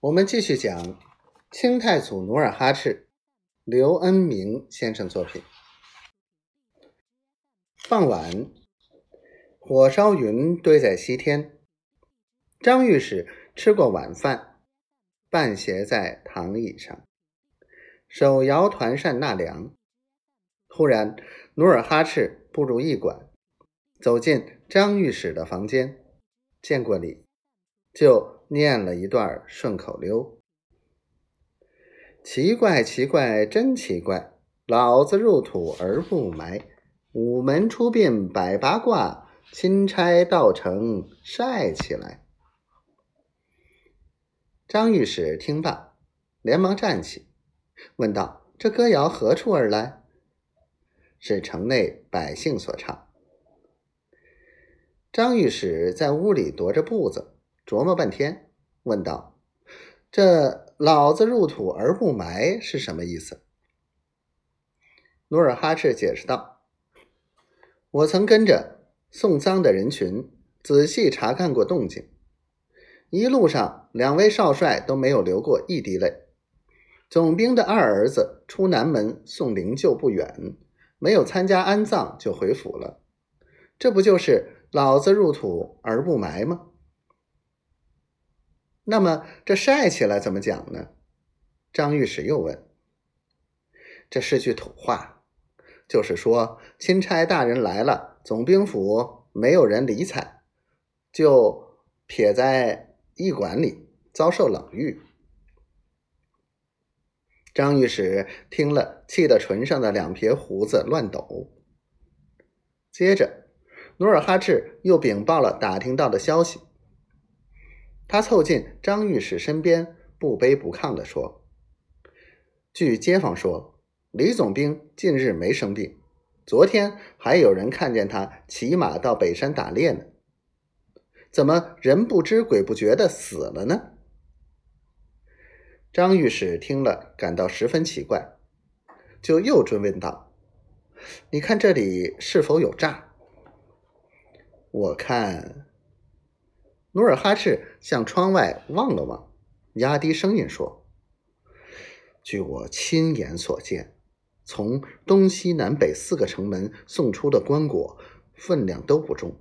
我们继续讲清太祖努尔哈赤，刘恩明先生作品。傍晚，火烧云堆在西天，张御史吃过晚饭，半斜在躺椅上，手摇团扇纳凉。忽然，努尔哈赤步入驿馆，走进张御史的房间，见过礼，就。念了一段顺口溜：“奇怪，奇怪，真奇怪！老子入土而不埋，午门出殡摆八卦，钦差到城晒起来。”张御史听罢，连忙站起，问道：“这歌谣何处而来？”是城内百姓所唱。张御史在屋里踱着步子。琢磨半天，问道：“这老子入土而不埋是什么意思？”努尔哈赤解释道：“我曾跟着送葬的人群仔细查看过动静，一路上两位少帅都没有流过一滴泪。总兵的二儿子出南门送灵柩不远，没有参加安葬就回府了。这不就是老子入土而不埋吗？”那么这晒起来怎么讲呢？张御史又问：“这是句土话，就是说钦差大人来了，总兵府没有人理睬，就撇在驿馆里遭受冷遇。”张御史听了，气得唇上的两撇胡子乱抖。接着，努尔哈赤又禀报了打听到的消息。他凑近张御史身边，不卑不亢地说：“据街坊说，李总兵近日没生病，昨天还有人看见他骑马到北山打猎呢。怎么人不知鬼不觉的死了呢？”张御史听了，感到十分奇怪，就又追问道：“你看这里是否有诈？”我看。努尔哈赤向窗外望了望，压低声音说：“据我亲眼所见，从东西南北四个城门送出的棺椁分量都不重，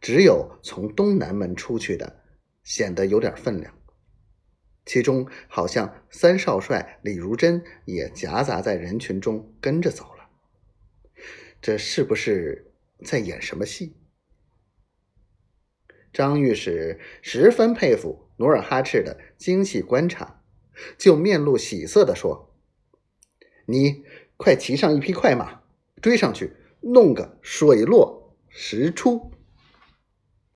只有从东南门出去的显得有点分量。其中好像三少帅李如珍也夹杂在人群中跟着走了，这是不是在演什么戏？”张御史十分佩服努尔哈赤的精细观察，就面露喜色地说：“你快骑上一匹快马，追上去，弄个水落石出。”